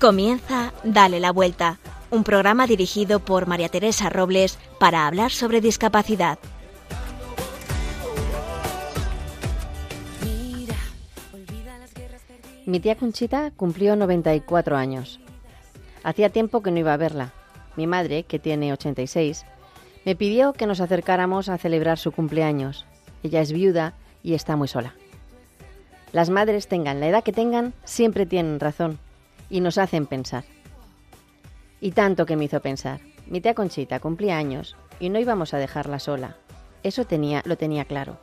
Comienza Dale la Vuelta, un programa dirigido por María Teresa Robles para hablar sobre discapacidad. Mi tía Conchita cumplió 94 años. Hacía tiempo que no iba a verla. Mi madre, que tiene 86, me pidió que nos acercáramos a celebrar su cumpleaños. Ella es viuda y está muy sola. Las madres, tengan la edad que tengan, siempre tienen razón y nos hacen pensar. Y tanto que me hizo pensar. Mi tía Conchita cumplía años y no íbamos a dejarla sola. Eso tenía, lo tenía claro.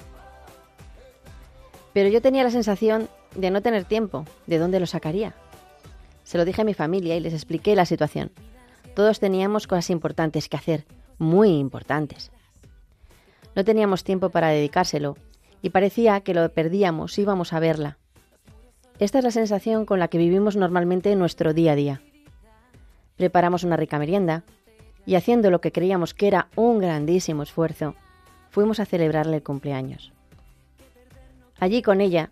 Pero yo tenía la sensación de no tener tiempo. ¿De dónde lo sacaría? Se lo dije a mi familia y les expliqué la situación. Todos teníamos cosas importantes que hacer, muy importantes. No teníamos tiempo para dedicárselo y parecía que lo perdíamos si íbamos a verla. Esta es la sensación con la que vivimos normalmente en nuestro día a día. Preparamos una rica merienda y haciendo lo que creíamos que era un grandísimo esfuerzo, fuimos a celebrarle el cumpleaños. Allí con ella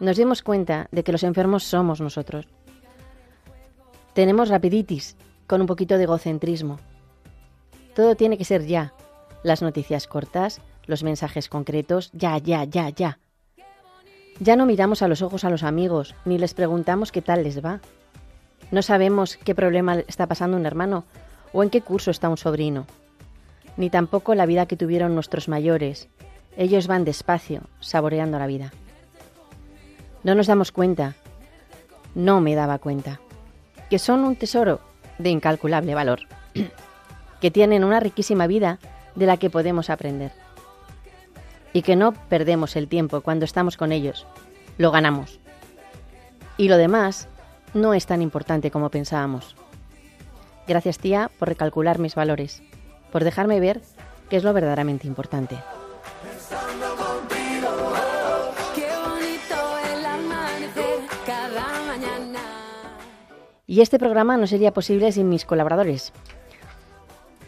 nos dimos cuenta de que los enfermos somos nosotros. Tenemos rapiditis con un poquito de egocentrismo. Todo tiene que ser ya. Las noticias cortas, los mensajes concretos, ya, ya, ya, ya. Ya no miramos a los ojos a los amigos, ni les preguntamos qué tal les va. No sabemos qué problema está pasando un hermano o en qué curso está un sobrino. Ni tampoco la vida que tuvieron nuestros mayores. Ellos van despacio, saboreando la vida. No nos damos cuenta, no me daba cuenta, que son un tesoro de incalculable valor, que tienen una riquísima vida de la que podemos aprender y que no perdemos el tiempo cuando estamos con ellos, lo ganamos. Y lo demás no es tan importante como pensábamos. Gracias tía por recalcular mis valores, por dejarme ver qué es lo verdaderamente importante. Y este programa no sería posible sin mis colaboradores.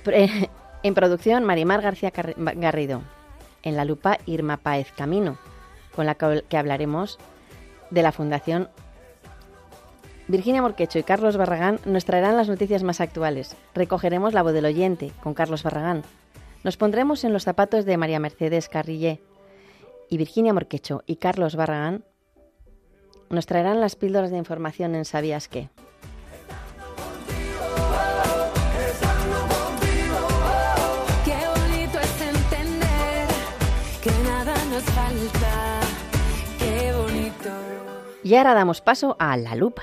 En producción, Marimar García Garrido en la lupa Irma Páez Camino, con la que hablaremos de la Fundación. Virginia Morquecho y Carlos Barragán nos traerán las noticias más actuales. Recogeremos la voz del oyente con Carlos Barragán. Nos pondremos en los zapatos de María Mercedes Carrillé. Y Virginia Morquecho y Carlos Barragán nos traerán las píldoras de información en Sabías qué. Y ahora damos paso a la lupa.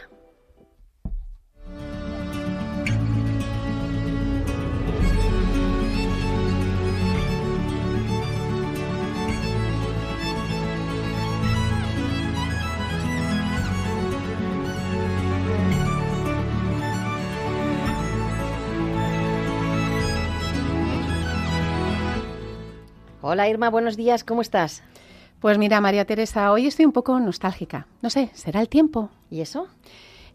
Hola Irma, buenos días, ¿cómo estás? Pues mira, María Teresa, hoy estoy un poco nostálgica. No sé, ¿será el tiempo? ¿Y eso?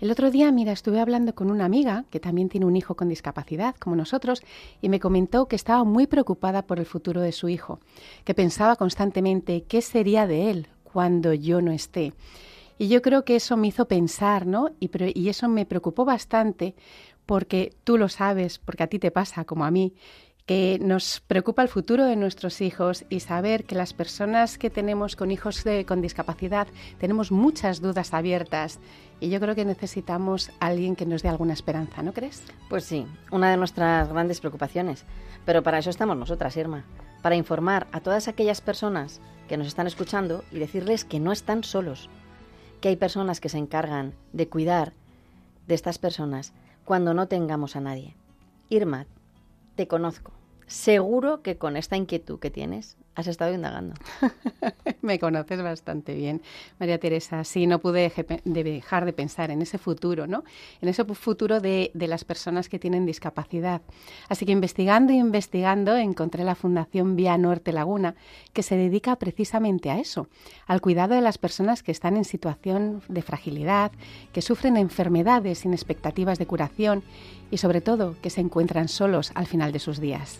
El otro día, mira, estuve hablando con una amiga que también tiene un hijo con discapacidad, como nosotros, y me comentó que estaba muy preocupada por el futuro de su hijo, que pensaba constantemente qué sería de él cuando yo no esté. Y yo creo que eso me hizo pensar, ¿no? Y, y eso me preocupó bastante porque tú lo sabes, porque a ti te pasa como a mí, que nos preocupa el futuro de nuestros hijos y saber que las personas que tenemos con hijos con discapacidad tenemos muchas dudas abiertas y yo creo que necesitamos alguien que nos dé alguna esperanza, ¿no crees? Pues sí, una de nuestras grandes preocupaciones. Pero para eso estamos nosotras, Irma, para informar a todas aquellas personas que nos están escuchando y decirles que no están solos, que hay personas que se encargan de cuidar de estas personas cuando no tengamos a nadie. Irma, te conozco. Seguro que con esta inquietud que tienes has estado indagando. Me conoces bastante bien, María Teresa. Sí, no pude dejar de pensar en ese futuro, ¿no? En ese futuro de, las personas que tienen discapacidad. Así que investigando y investigando encontré la Fundación Vía Norte Laguna, que se dedica precisamente a eso, al cuidado de las personas que están en situación de fragilidad, que sufren enfermedades sin expectativas de curación y sobre todo que se encuentran solos al final de sus días.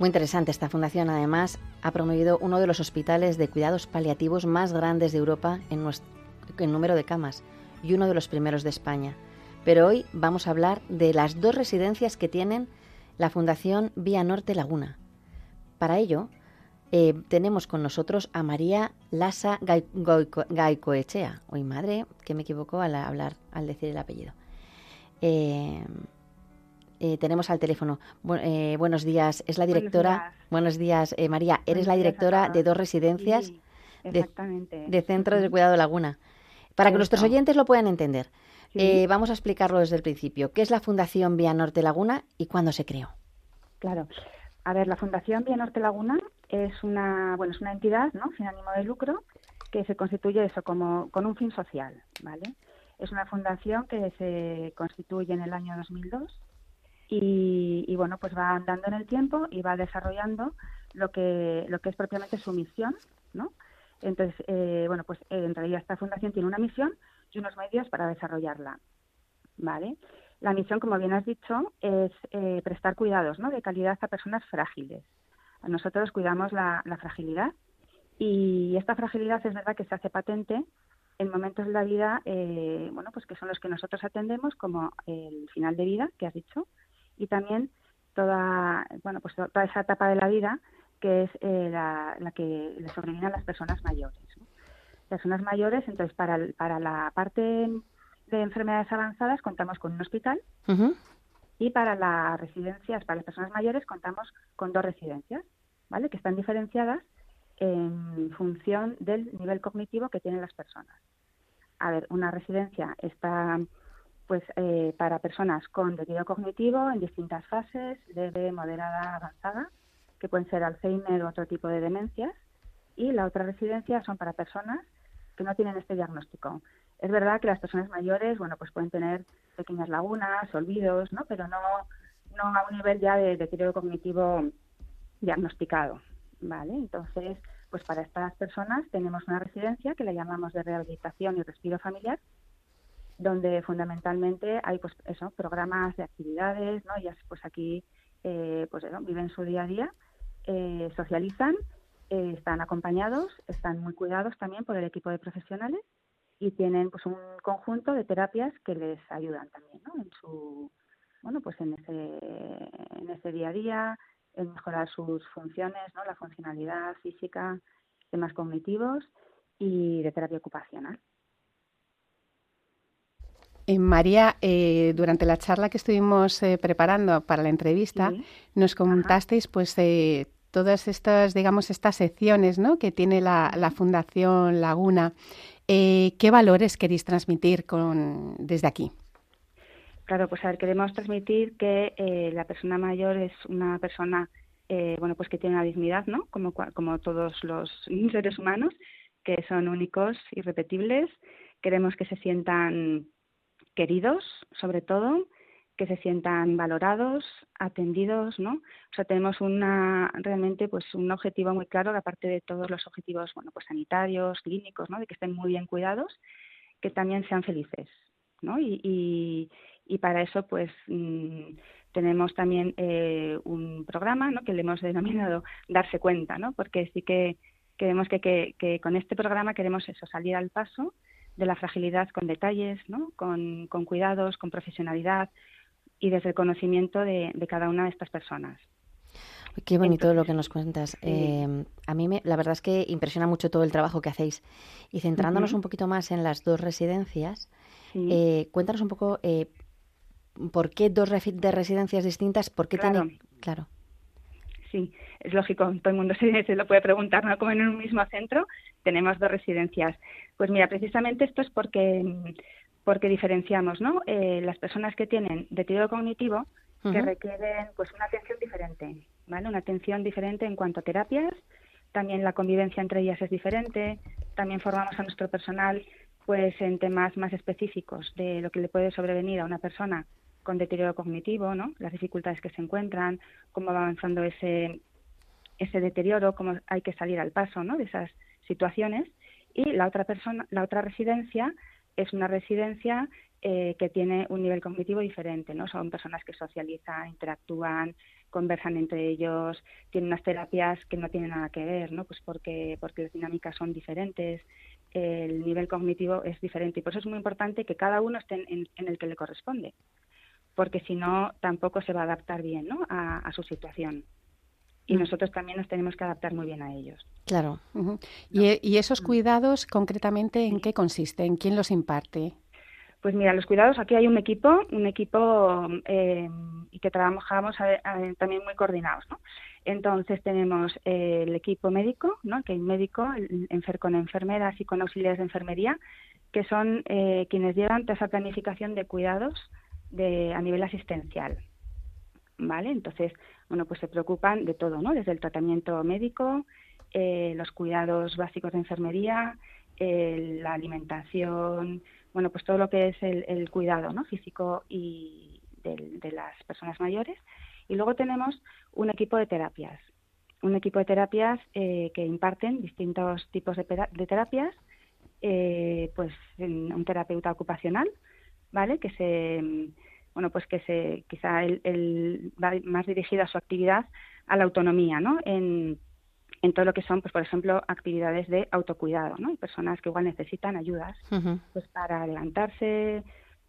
Muy interesante. Esta fundación, además, ha promovido uno de los hospitales de cuidados paliativos más grandes de Europa en, número de camas y uno de los primeros de España. pero hoy vamos a hablar de las dos residencias que tienen la Fundación Vía Norte Laguna. Para ello, eh, tenemos con nosotros a María Lasa Gaicoechea. Hoy madre, que me equivocó al hablar, al decir el apellido. Eh, eh, tenemos al teléfono. buenos días, es la directora. Buenos días, María. Eres la directora de dos residencias de, Centro de Cuidado Laguna. Para que nuestros oyentes lo puedan entender, vamos a explicarlo desde el principio. ¿Qué es la Fundación Vía Norte Laguna y cuándo se creó? Claro. A ver, la Fundación Vía Norte Laguna es una, bueno, es una entidad, ¿no? Sin ánimo de lucro que se constituye eso como con un fin social, ¿vale? Es una fundación que se constituye en el año 2002 y, y bueno, pues va andando en el tiempo y va desarrollando lo que lo que es propiamente su misión, ¿no? Entonces, eh, bueno, pues eh, en realidad esta fundación tiene una misión y unos medios para desarrollarla, ¿vale? La misión, como bien has dicho, es eh, prestar cuidados ¿no? de calidad a personas frágiles. Nosotros cuidamos la, fragilidad y esta fragilidad es verdad que se hace patente en momentos de la vida, eh, bueno, pues que son los que nosotros atendemos, como el final de vida, que has dicho, y también toda, bueno, pues toda esa etapa de la vida que es eh, la, que le sobreviene a las personas mayores. Personas mayores, entonces, para, para la parte de enfermedades avanzadas contamos con un hospital y para las residencias, para las personas mayores, contamos con dos residencias, ¿vale? Que están diferenciadas en función del nivel cognitivo que tienen las personas. A ver, una residencia está pues eh, para personas con deterioro cognitivo en distintas fases, leve, moderada, avanzada, que pueden ser Alzheimer u otro tipo de demencias, y la otra residencia son para personas que no tienen este diagnóstico. Es verdad que las personas mayores, bueno, pues pueden tener pequeñas lagunas, olvidos, ¿no? Pero no, no a un nivel ya de deterioro cognitivo diagnosticado, ¿vale? Entonces, pues para estas personas tenemos una residencia que la llamamos de rehabilitación y respiro familiar, donde fundamentalmente hay, pues eso, programas de actividades, ¿no? Ellas, pues aquí, eh, pues viven su día a día, eh, socializan, eh, están acompañados, están muy cuidados también por el equipo de profesionales y tienen pues un conjunto de terapias que les ayudan también ¿no? en su bueno pues en ese en ese día a día en mejorar sus funciones no la funcionalidad física temas cognitivos y de terapia ocupacional eh, María, eh, durante la charla que estuvimos eh, preparando para la entrevista, nos comentasteis pues todas estas, digamos, estas secciones ¿no? que tiene la, la Fundación Laguna ¿Qué valores queréis transmitir con, desde aquí? Claro, pues a ver, queremos transmitir que la persona mayor es una persona, bueno, pues que tiene una dignidad, ¿no? Como, como todos los seres humanos, que son únicos, irrepetibles. Queremos que se sientan queridos, sobre todo, que se sientan valorados, atendidos, ¿no? O sea, tenemos una realmente pues un objetivo muy claro, aparte de todos los objetivos, bueno, pues sanitarios, clínicos, ¿no? De que estén muy bien cuidados, que también sean felices, ¿no? Y, y, para eso, pues mm, tenemos también eh, un programa, ¿no? Que le hemos denominado darse cuenta, ¿no? Porque sí que queremos que, que, que con este programa queremos eso, salir al paso de la fragilidad con detalles, ¿no? con, con cuidados, con profesionalidad, y desde el conocimiento de, cada una de estas personas. Qué bonito lo que nos cuentas. Eh, a mí me, la verdad es que impresiona mucho todo el trabajo que hacéis. Y centrándonos un poquito más en las dos residencias, eh, cuéntanos un poco eh, por qué dos de residencias distintas, por qué claro. Claro. Sí, es lógico, todo el mundo se, se, lo puede preguntar, ¿no? Como en un mismo centro tenemos dos residencias. Pues mira, precisamente esto es porque porque diferenciamos ¿no? Eh, las personas que tienen deterioro cognitivo que requieren pues una atención diferente, ¿vale? Una atención diferente en cuanto a terapias, también la convivencia entre ellas es diferente, también formamos a nuestro personal pues en temas más específicos de lo que le puede sobrevenir a una persona con deterioro cognitivo, ¿no? Las dificultades que se encuentran, cómo va avanzando ese ese deterioro, cómo hay que salir al paso, ¿no? De esas situaciones y la otra persona, la otra residencia es una residencia eh, que tiene un nivel cognitivo diferente, ¿no? Son personas que socializan, interactúan, conversan entre ellos, tienen unas terapias que no tienen nada que ver, ¿no? Pues porque, porque las dinámicas son diferentes, el nivel cognitivo es diferente. Y por eso es muy importante que cada uno esté en, el que le corresponde, porque si no, tampoco se va a adaptar bien ¿no? a, su situación. Y nosotros también nos tenemos que adaptar muy bien a ellos. Claro. ¿Y, esos mm. cuidados, concretamente, en qué consisten? ¿Quién los imparte? Pues mira, los cuidados, aquí hay un equipo, un equipo eh, y que trabajamos también muy coordinados, ¿no? Entonces tenemos eh, el equipo médico, ¿no? que hay médico con enfermeras y con auxiliares de enfermería, que son eh, quienes llevan toda esa planificación de cuidados de, a nivel asistencial. ¿Vale? Entonces, bueno, pues se preocupan de todo, ¿no? Desde el tratamiento médico, eh, los cuidados básicos de enfermería, la alimentación, bueno, pues todo lo que es el, cuidado, ¿no? Físico y de las personas mayores y luego tenemos un equipo de terapias, un equipo de terapias eh, que imparten distintos tipos de, terapias, eh, pues un terapeuta ocupacional, ¿vale? Que se, bueno, pues que se, quizá él, va más dirigido a su actividad a la autonomía, ¿no? En, en todo lo que son, pues por ejemplo, actividades de autocuidado, ¿no? Hay personas que igual necesitan ayudas, pues para levantarse,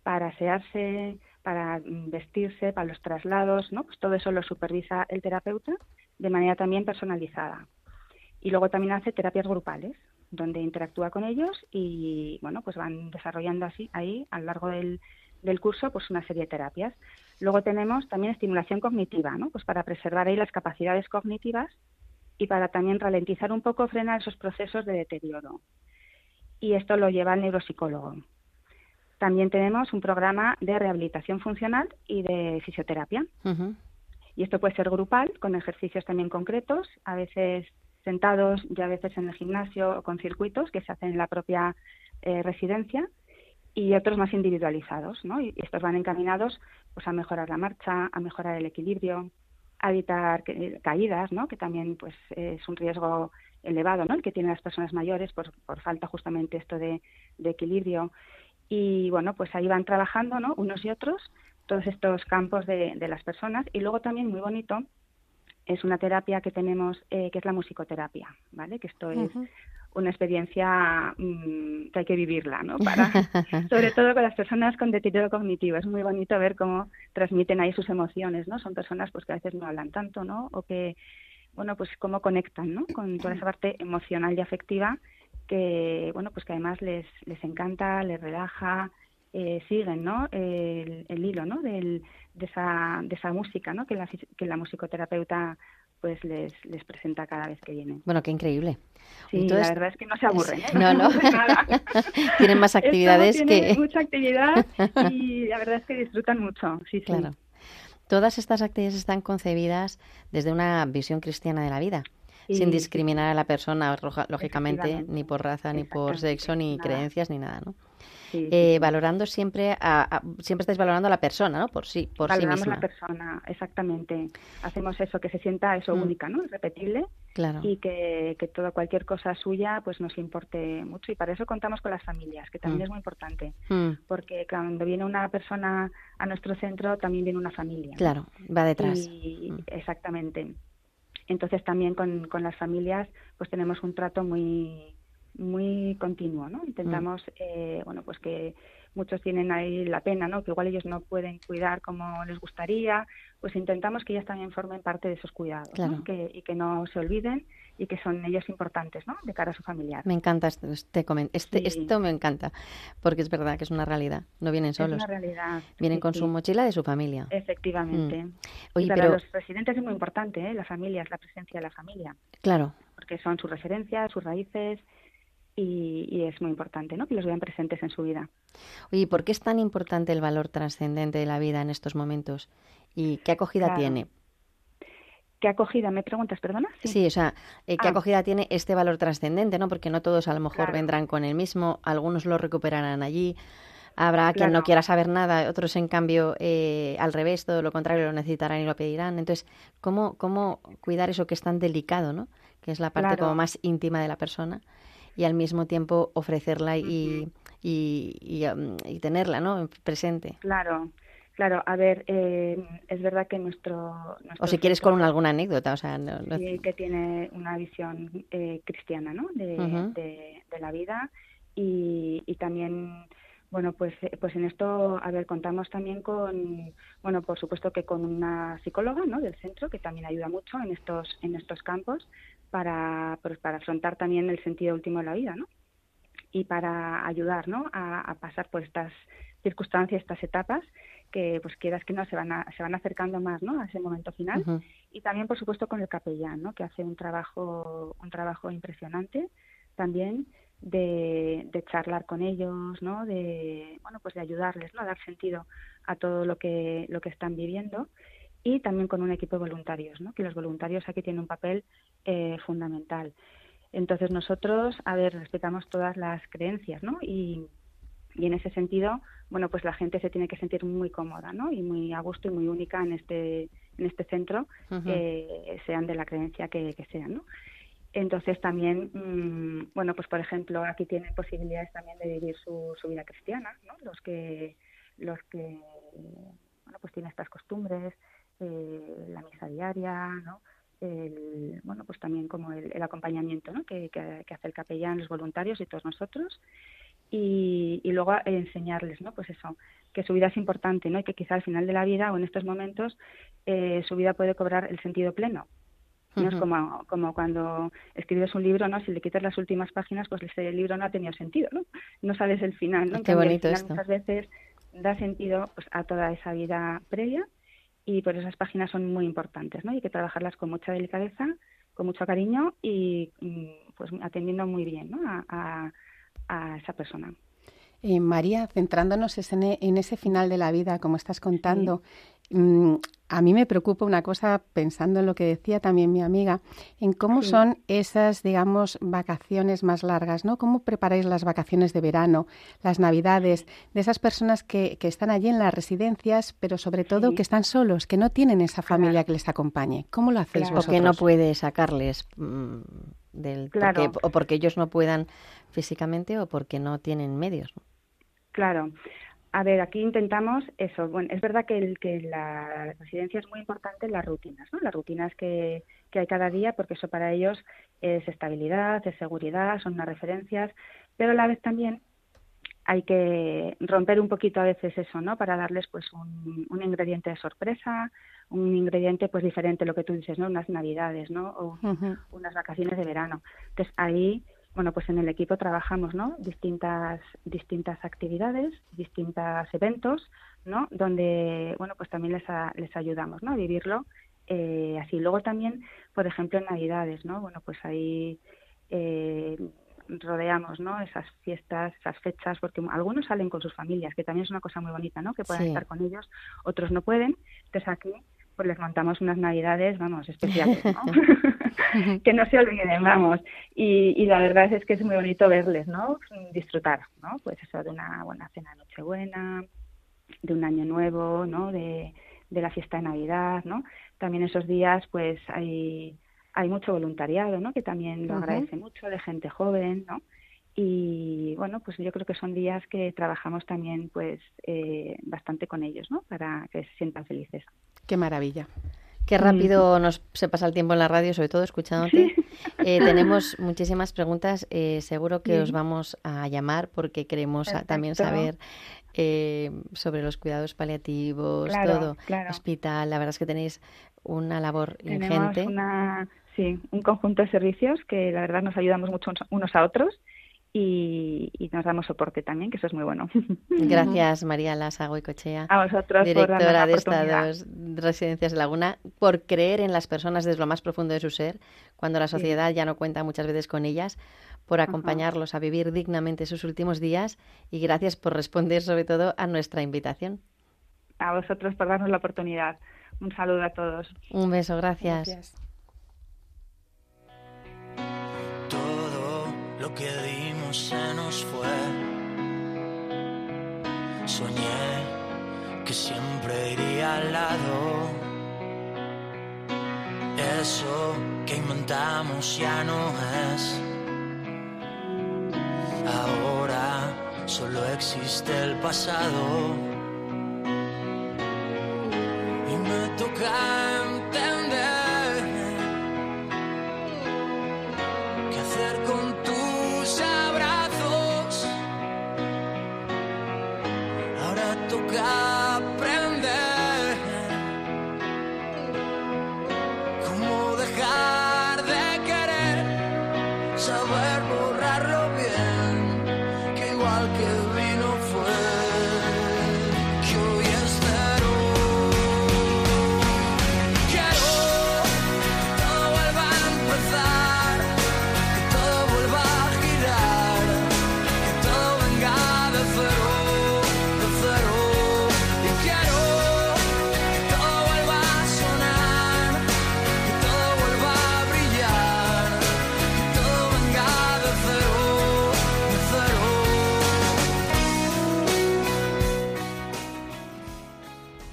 para asearse, para vestirse, para los traslados, ¿no? Pues todo eso lo supervisa el terapeuta de manera también personalizada. Y luego también hace terapias grupales, donde interactúa con ellos y, bueno, pues van desarrollando así ahí a lo largo del, del curso pues una serie de terapias. Luego tenemos también estimulación cognitiva, ¿no? Pues para preservar ahí las capacidades cognitivas y para también ralentizar un poco, frenar esos procesos de deterioro. Y esto lo lleva el neuropsicólogo. También tenemos un programa de rehabilitación funcional y de fisioterapia. Y esto puede ser grupal, con ejercicios también concretos, a veces sentados y a veces en el gimnasio o con circuitos que se hacen en la propia eh, residencia y otros más individualizados, ¿no? Y estos van encaminados pues a mejorar la marcha, a mejorar el equilibrio, a evitar caídas, ¿no? Que también pues es un riesgo elevado, ¿no? El que tienen las personas mayores por, por falta justamente esto de, de equilibrio y bueno, pues ahí van trabajando, ¿no? Unos y otros, todos estos campos de, las personas. Y luego también muy bonito es una terapia que tenemos, eh, que es la musicoterapia, ¿vale? Que esto es una experiencia mm, que hay que vivirla, ¿no? Para, sobre todo con las personas con deterioro cognitivo. Es muy bonito ver cómo transmiten ahí sus emociones, ¿no? Son personas pues que a veces no hablan tanto, ¿no? O que, bueno, pues cómo conectan, ¿no? Con toda esa parte emocional y afectiva que bueno pues que además les, les encanta, les relaja, eh, siguen ¿no? el, hilo ¿no? Del, de, esa, de esa música ¿no? que, la, que la musicoterapeuta pues les, les presenta cada vez que vienen. Bueno, qué increíble. Sí, la verdad es que no se aburren. ¿eh? No, no. Tienen más actividades que... mucha actividad y la verdad es que disfrutan mucho. Sí, claro. Todas estas actividades están concebidas desde una visión cristiana de la vida sin discriminar a la persona, lógicamente, ni por raza, ni por sexo, ni creencias, ni nada, ¿no? Eh, valorando siempre, a, siempre estáis valorando a la persona, ¿no? Por sí, por Valoramos sí misma. la persona, exactamente. Hacemos eso, que se sienta eso mm. única, ¿no? Irrepetible. Claro. Y que, que toda cualquier cosa suya, pues nos importe mucho. Y para eso contamos con las familias, que también mm. es muy importante. Mm. Porque cuando viene una persona a nuestro centro, también viene una familia. Claro, va detrás. Exactamente. Entonces también con, con las familias pues tenemos un trato muy muy continuo, ¿no? Intentamos, mm. eh, bueno, pues que muchos tienen ahí la pena, ¿no? Que igual ellos no pueden cuidar como les gustaría, pues intentamos que ellas también formen parte de esos cuidados, que, y que no se olviden y que son ellos importantes, ¿no? De cara a su familiar. Me encanta este, este, este esto me encanta, porque es verdad que es una realidad, no vienen solos. Es una realidad. Vienen con su mochila de su familia. Efectivamente. Mm. y para los residentes es muy importante, ¿eh? La familia, es la presencia de la familia. Claro. Porque son sus referencias, sus raíces, y, es muy importante ¿no? que los vean presentes en su vida. Oye, ¿por qué es tan importante el valor trascendente de la vida en estos momentos? ¿Y qué acogida tiene? ¿Qué acogida? ¿Me preguntas, perdona? Sí, o sea, eh, ¿qué ah. acogida tiene este valor trascendente? ¿no? Porque no todos a lo mejor vendrán con el mismo, algunos lo recuperarán allí. Habrá quien no quiera saber nada, otros en cambio eh, al revés, todo lo contrario, lo necesitarán y lo pedirán. Entonces, ¿cómo, cómo cuidar eso que es tan delicado, ¿no? que es la parte como más íntima de la persona? Y al mismo tiempo ofrecerla y, y, um, y, tenerla ¿no? presente. Claro, Claro, a ver, eh, es verdad que nuestro, o si quieres con alguna anécdota, o sea, sí, que tiene una visión eh, cristiana, ¿no? De, de, la vida y, y también bueno, pues, eh, pues en esto, a ver, contamos también con, bueno, por supuesto que con una psicóloga, ¿no? Del centro que también ayuda mucho en estos, en estos campos para, pues, para afrontar también el sentido último de la vida, ¿no? Y para ayudar, ¿no? A, pasar por estas circunstancias, estas etapas que, pues quieras que no, se van, se van acercando más, ¿no? A ese momento final. Y también, por supuesto, con el capellán, ¿no? Que hace un trabajo, un trabajo impresionante también de, de, charlar con ellos, ¿no? De, bueno, pues de ayudarles, ¿no? A dar sentido a todo lo que, lo que están viviendo y también con un equipo de voluntarios, ¿no? Que los voluntarios aquí tienen un papel eh, fundamental. Entonces nosotros, a ver, respetamos todas las creencias, ¿no? Y, y en ese sentido, bueno, pues la gente se tiene que sentir muy cómoda, ¿no? Y muy a gusto y muy única en este en este centro, eh, sean de la creencia que, que sean, ¿no? Entonces también, mm, bueno, pues por ejemplo, aquí tienen posibilidades también de vivir su, su vida cristiana, ¿no? Los que, los que, bueno, pues tienen estas costumbres, eh, la misa diaria, ¿no? El, bueno, pues también como el, el acompañamiento, ¿no? Que, que, hace el capellán, los voluntarios y todos nosotros. Y, y, luego enseñarles, ¿no? Pues eso, que su vida es importante, ¿no? Y que quizá al final de la vida o en estos momentos eh, su vida puede cobrar el sentido pleno, no es como, como cuando escribes un libro, ¿no? Si le quitas las últimas páginas, pues ese libro no ha tenido sentido, ¿no? No sabes el final, ¿no? Qué bonito esto. Muchas veces da sentido pues, a toda esa vida previa y por esas páginas son muy importantes, ¿no? hay que trabajarlas con mucha delicadeza, con mucho cariño y mm, pues atendiendo muy bien, ¿no? a, a, esa persona. Eh, María, centrándonos en, ese final de la vida, como estás contando, Mm, a mí me preocupa una cosa, pensando en lo que decía también mi amiga, en cómo son esas, digamos, vacaciones más largas, ¿no? ¿Cómo preparáis las vacaciones de verano, las navidades, de esas personas que, que están allí en las residencias, pero sobre todo que están solos, que no tienen esa familia que les acompañe? ¿Cómo lo hacéis vosotros? Porque no puede sacarles mm, del... Porque, o porque ellos no puedan físicamente o porque no tienen medios. Claro. A ver, aquí intentamos eso. Bueno, es verdad que, el, que la residencia es muy importante en las rutinas, ¿no? Las rutinas que, que hay cada día, porque eso para ellos es estabilidad, es seguridad, son unas referencias, pero a la vez también hay que romper un poquito a veces eso, ¿no? Para darles pues un, un ingrediente de sorpresa, un ingrediente pues diferente, lo que tú dices, ¿no? Unas navidades, ¿no? O unas vacaciones de verano. Entonces ahí bueno, pues en el equipo trabajamos, ¿no? Distintas, distintas actividades, distintos eventos, ¿no? Donde, bueno, pues también les, les ayudamos, ¿no? A vivirlo eh, así. Luego también, por ejemplo, en Navidades, ¿no? Bueno, pues ahí eh, rodeamos, ¿no? Esas fiestas, esas fechas, porque algunos salen con sus familias, que también es una cosa muy bonita, ¿no? Que puedan estar con ellos, otros no pueden. Entonces aquí pues les montamos unas navidades, vamos, especiales, ¿no? que no se olviden, vamos. Y, y, la verdad es que es muy bonito verles, ¿no? Disfrutar, ¿no? Pues eso de una buena cena de Nochebuena, de un año nuevo, ¿no? De, de la fiesta de Navidad, ¿no? También esos días, pues hay, hay mucho voluntariado, ¿no? Que también lo agradece mucho, de gente joven, ¿no? y bueno pues yo creo que son días que trabajamos también pues eh, bastante con ellos no para que se sientan felices qué maravilla Qué rápido nos se pasa el tiempo en la radio, sobre todo escuchándote. Eh, tenemos muchísimas preguntas. Eh, seguro que os vamos a llamar porque queremos también saber eh, sobre los cuidados paliativos, todo, hospital. La verdad es que tenéis una labor ingente. Una, sí, un conjunto de servicios que la verdad nos ayudamos mucho unos a otros y, nos damos soporte también, que eso es muy bueno. Gracias, María Lasa Goicochea, a vosotros directora de estas residencias de Laguna, por creer en las personas desde lo más profundo de su ser, cuando la sociedad ya no cuenta muchas veces con ellas, por acompañarlos a vivir dignamente sus últimos días y gracias por responder sobre todo a nuestra invitación. A vosotros por darnos la oportunidad. Un saludo a todos. Un beso, gracias. Todo lo que se nos fue. Soñé que siempre iría al lado. Eso que inventamos ya no es. Ahora solo existe el pasado. Y me toca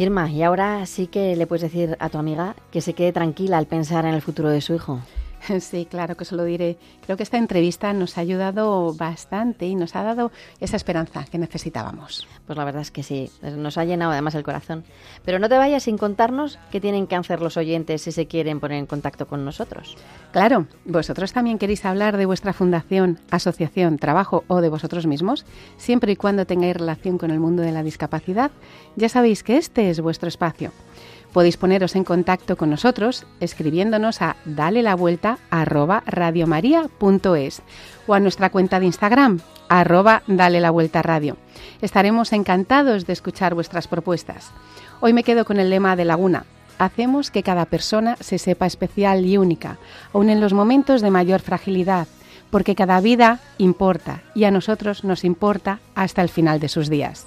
Irma, y ahora sí que le puedes decir a tu amiga que se quede tranquila al pensar en el futuro de su hijo. Sí, claro que se lo diré. Creo que esta entrevista nos ha ayudado bastante y nos ha dado esa esperanza que necesitábamos. Pues la verdad es que sí, nos ha llenado además el corazón. Pero no te vayas sin contarnos qué tienen que hacer los oyentes si se quieren poner en contacto con nosotros. Claro, vosotros también queréis hablar de vuestra fundación, asociación, trabajo o de vosotros mismos, siempre y cuando tengáis relación con el mundo de la discapacidad, ya sabéis que este es vuestro espacio. Podéis poneros en contacto con nosotros escribiéndonos a dale la vuelta arroba o a nuestra cuenta de Instagram arroba dale la vuelta radio. Estaremos encantados de escuchar vuestras propuestas. Hoy me quedo con el lema de Laguna. Hacemos que cada persona se sepa especial y única, aun en los momentos de mayor fragilidad, porque cada vida importa y a nosotros nos importa hasta el final de sus días.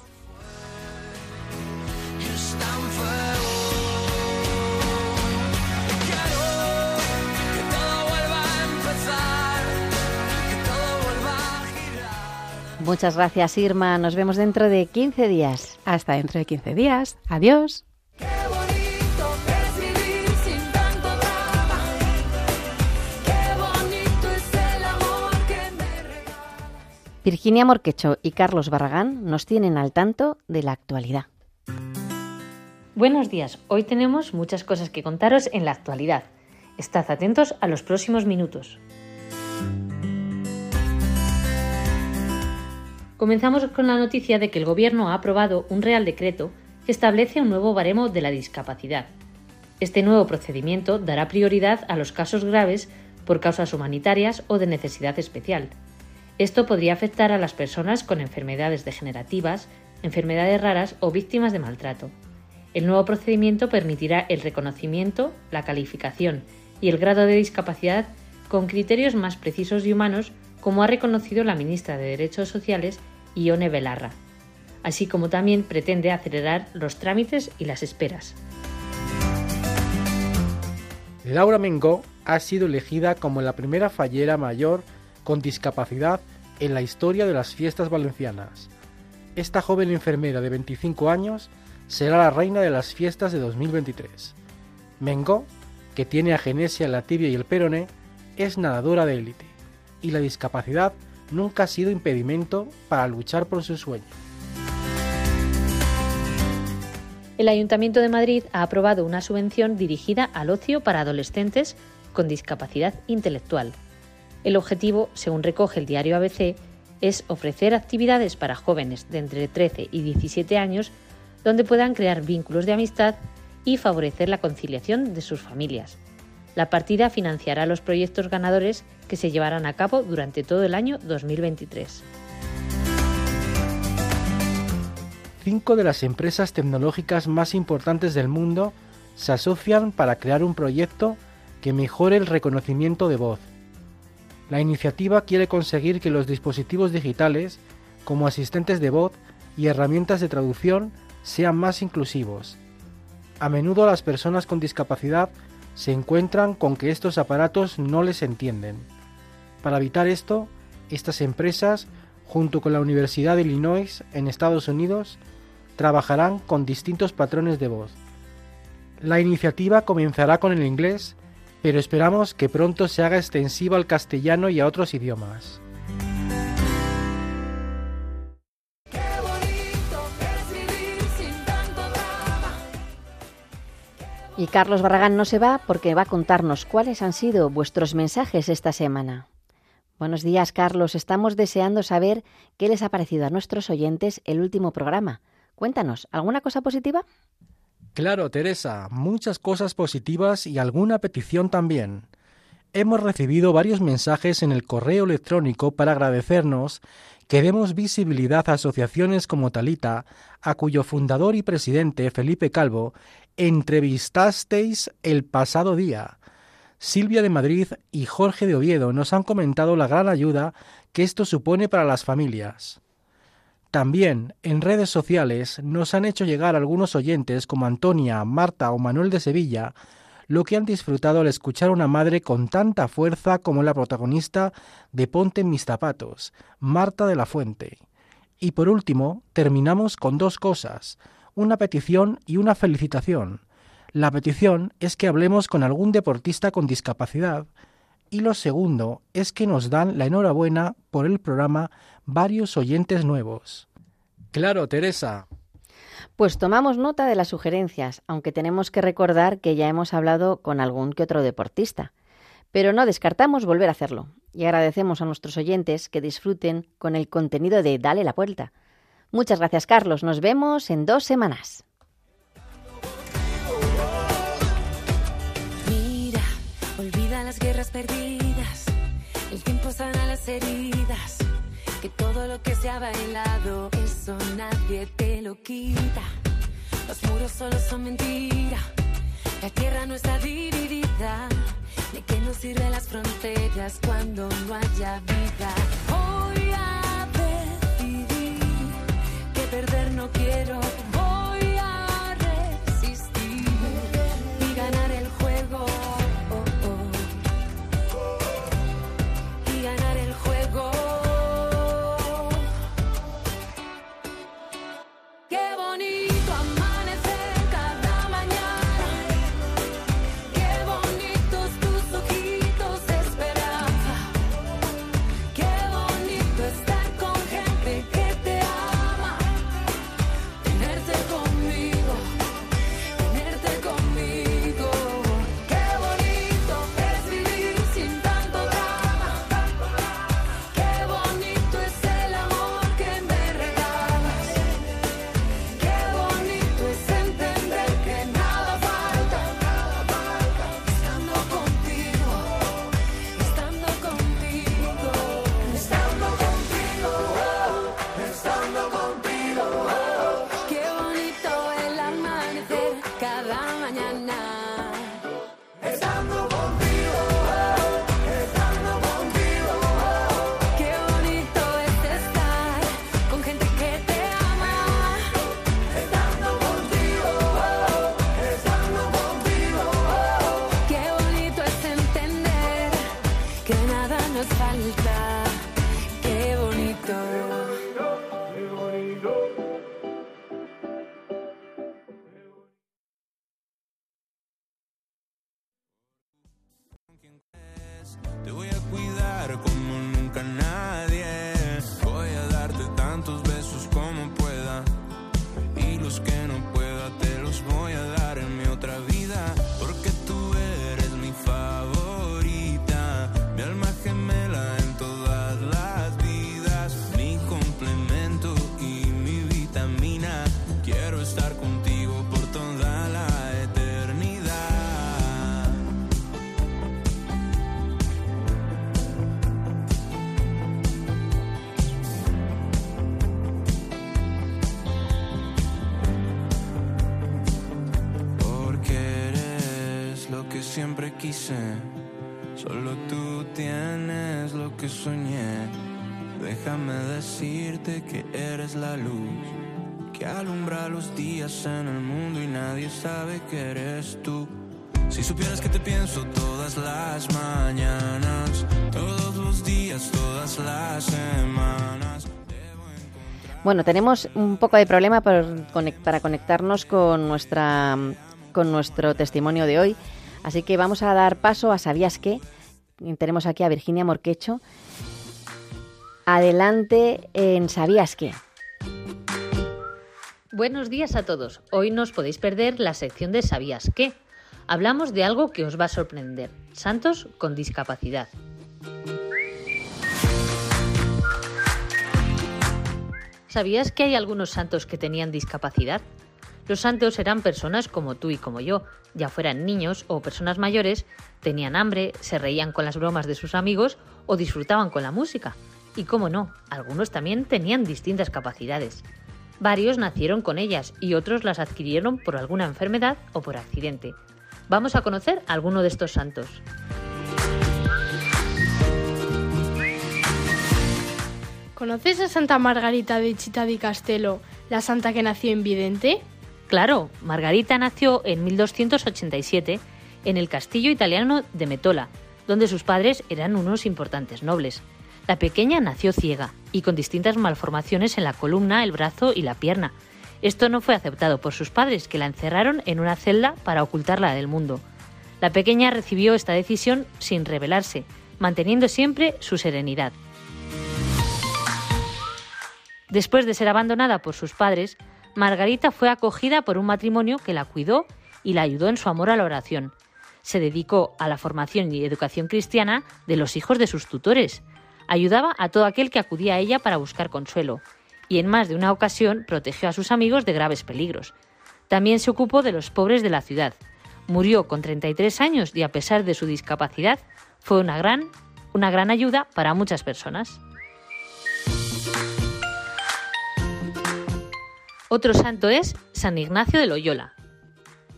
Muchas gracias Irma, nos vemos dentro de 15 días. Hasta dentro de 15 días. Adiós. Virginia Morquecho y Carlos Barragán nos tienen al tanto de la actualidad. Buenos días, hoy tenemos muchas cosas que contaros en la actualidad. Estad atentos a los próximos minutos. Comenzamos con la noticia de que el Gobierno ha aprobado un Real Decreto que establece un nuevo baremo de la discapacidad. Este nuevo procedimiento dará prioridad a los casos graves por causas humanitarias o de necesidad especial. Esto podría afectar a las personas con enfermedades degenerativas, enfermedades raras o víctimas de maltrato. El nuevo procedimiento permitirá el reconocimiento, la calificación y el grado de discapacidad con criterios más precisos y humanos, como ha reconocido la ministra de Derechos Sociales, Ione Belarra, así como también pretende acelerar los trámites y las esperas. Laura Mengó ha sido elegida como la primera fallera mayor con discapacidad en la historia de las fiestas valencianas. Esta joven enfermera de 25 años será la reina de las fiestas de 2023. Mengó, que tiene agenesia en la tibia y el peroné, es nadadora de élite, y la discapacidad nunca ha sido impedimento para luchar por su sueño. El Ayuntamiento de Madrid ha aprobado una subvención dirigida al ocio para adolescentes con discapacidad intelectual. El objetivo, según recoge el diario ABC, es ofrecer actividades para jóvenes de entre 13 y 17 años donde puedan crear vínculos de amistad y favorecer la conciliación de sus familias. La partida financiará los proyectos ganadores que se llevarán a cabo durante todo el año 2023. Cinco de las empresas tecnológicas más importantes del mundo se asocian para crear un proyecto que mejore el reconocimiento de voz. La iniciativa quiere conseguir que los dispositivos digitales, como asistentes de voz y herramientas de traducción, sean más inclusivos. A menudo las personas con discapacidad se encuentran con que estos aparatos no les entienden. Para evitar esto, estas empresas, junto con la Universidad de Illinois en Estados Unidos, trabajarán con distintos patrones de voz. La iniciativa comenzará con el inglés, pero esperamos que pronto se haga extensiva al castellano y a otros idiomas. Y Carlos Barragán no se va porque va a contarnos cuáles han sido vuestros mensajes esta semana. Buenos días, Carlos. Estamos deseando saber qué les ha parecido a nuestros oyentes el último programa, Cuéntanos, ¿alguna cosa positiva? Claro, Teresa, muchas cosas positivas y alguna petición también. Hemos recibido varios mensajes en el correo electrónico para agradecernos que demos visibilidad a asociaciones como Talita, a cuyo fundador y presidente, Felipe Calvo, entrevistasteis el pasado día. Silvia de Madrid y Jorge de Oviedo nos han comentado la gran ayuda que esto supone para las familias. También en redes sociales nos han hecho llegar algunos oyentes como Antonia, Marta o Manuel de Sevilla, lo que han disfrutado al escuchar a una madre con tanta fuerza como la protagonista de Ponte en mis zapatos, Marta de la Fuente. Y por último, terminamos con dos cosas, una petición y una felicitación. La petición es que hablemos con algún deportista con discapacidad y lo segundo es que nos dan la enhorabuena por el programa varios oyentes nuevos. Claro, Teresa. Pues tomamos nota de las sugerencias, aunque tenemos que recordar que ya hemos hablado con algún que otro deportista. Pero no descartamos volver a hacerlo y agradecemos a nuestros oyentes que disfruten con el contenido de Dale la Vuelta. Muchas gracias, Carlos. Nos vemos en dos semanas. Mira, olvida las guerras perdidas. El tiempo sana las heridas. Que todo lo que se ha bailado, eso nadie te lo quita. Los muros solo son mentira. La tierra no está dividida. ¿De qué nos sirven las fronteras cuando no haya vida? Perder no quiero. Quise. Solo tú tienes lo que soñé. Déjame decirte que eres la luz que alumbra los días en el mundo y nadie sabe que eres tú. Si supieras que te pienso todas las mañanas, todos los días, todas las semanas. Bueno, tenemos un poco de problema para conectarnos con, nuestra, con nuestro testimonio de hoy, así que vamos a dar paso a ¿Sabías qué? Tenemos aquí a Virginia Morquecho. Adelante en ¿Sabías qué? Buenos días a todos. Hoy no os podéis perder la sección de ¿Sabías qué? Hablamos de algo que os va a sorprender. Santos con discapacidad. ¿Sabías que hay algunos santos que tenían discapacidad? Los santos eran personas como tú y como yo, ya fueran niños o personas mayores, tenían hambre, se reían con las bromas de sus amigos o disfrutaban con la música. Y cómo no, algunos también tenían distintas capacidades. Varios nacieron con ellas y otros las adquirieron por alguna enfermedad o por accidente. Vamos a conocer alguno de estos santos. ¿Conoces a Santa Margarita de Chita di Castello, la santa que nació invidente? Claro, Margarita nació en 1287 en el castillo italiano de Metola, donde sus padres eran unos importantes nobles. La pequeña nació ciega y con distintas malformaciones en la columna, el brazo y la pierna. Esto no fue aceptado por sus padres, que la encerraron en una celda para ocultarla del mundo. La pequeña recibió esta decisión sin rebelarse, manteniendo siempre su serenidad. Después de ser abandonada por sus padres, Margarita fue acogida por un matrimonio que la cuidó y la ayudó en su amor a la oración. Se dedicó a la formación y educación cristiana de los hijos de sus tutores. Ayudaba a todo aquel que acudía a ella para buscar consuelo, y en más de una ocasión protegió a sus amigos de graves peligros. También se ocupó de los pobres de la ciudad. Murió con 33 años y a pesar de su discapacidad, fue una gran, una gran ayuda para muchas personas. Otro santo es San Ignacio de Loyola.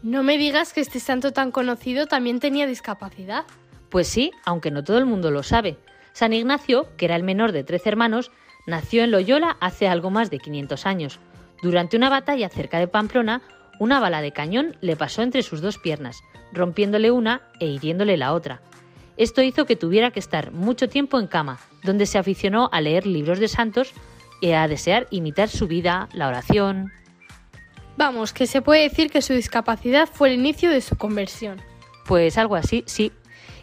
No me digas que este santo tan conocido también tenía discapacidad. Pues sí, aunque no todo el mundo lo sabe. San Ignacio, que era el menor de trece hermanos, nació en Loyola hace algo más de 500 años. Durante una batalla cerca de Pamplona, una bala de cañón le pasó entre sus dos piernas, rompiéndole una e hiriéndole la otra. Esto hizo que tuviera que estar mucho tiempo en cama, donde se aficionó a leer libros de santos y a desear imitar su vida, la oración. Vamos, que se puede decir que su discapacidad fue el inicio de su conversión. Pues algo así, sí.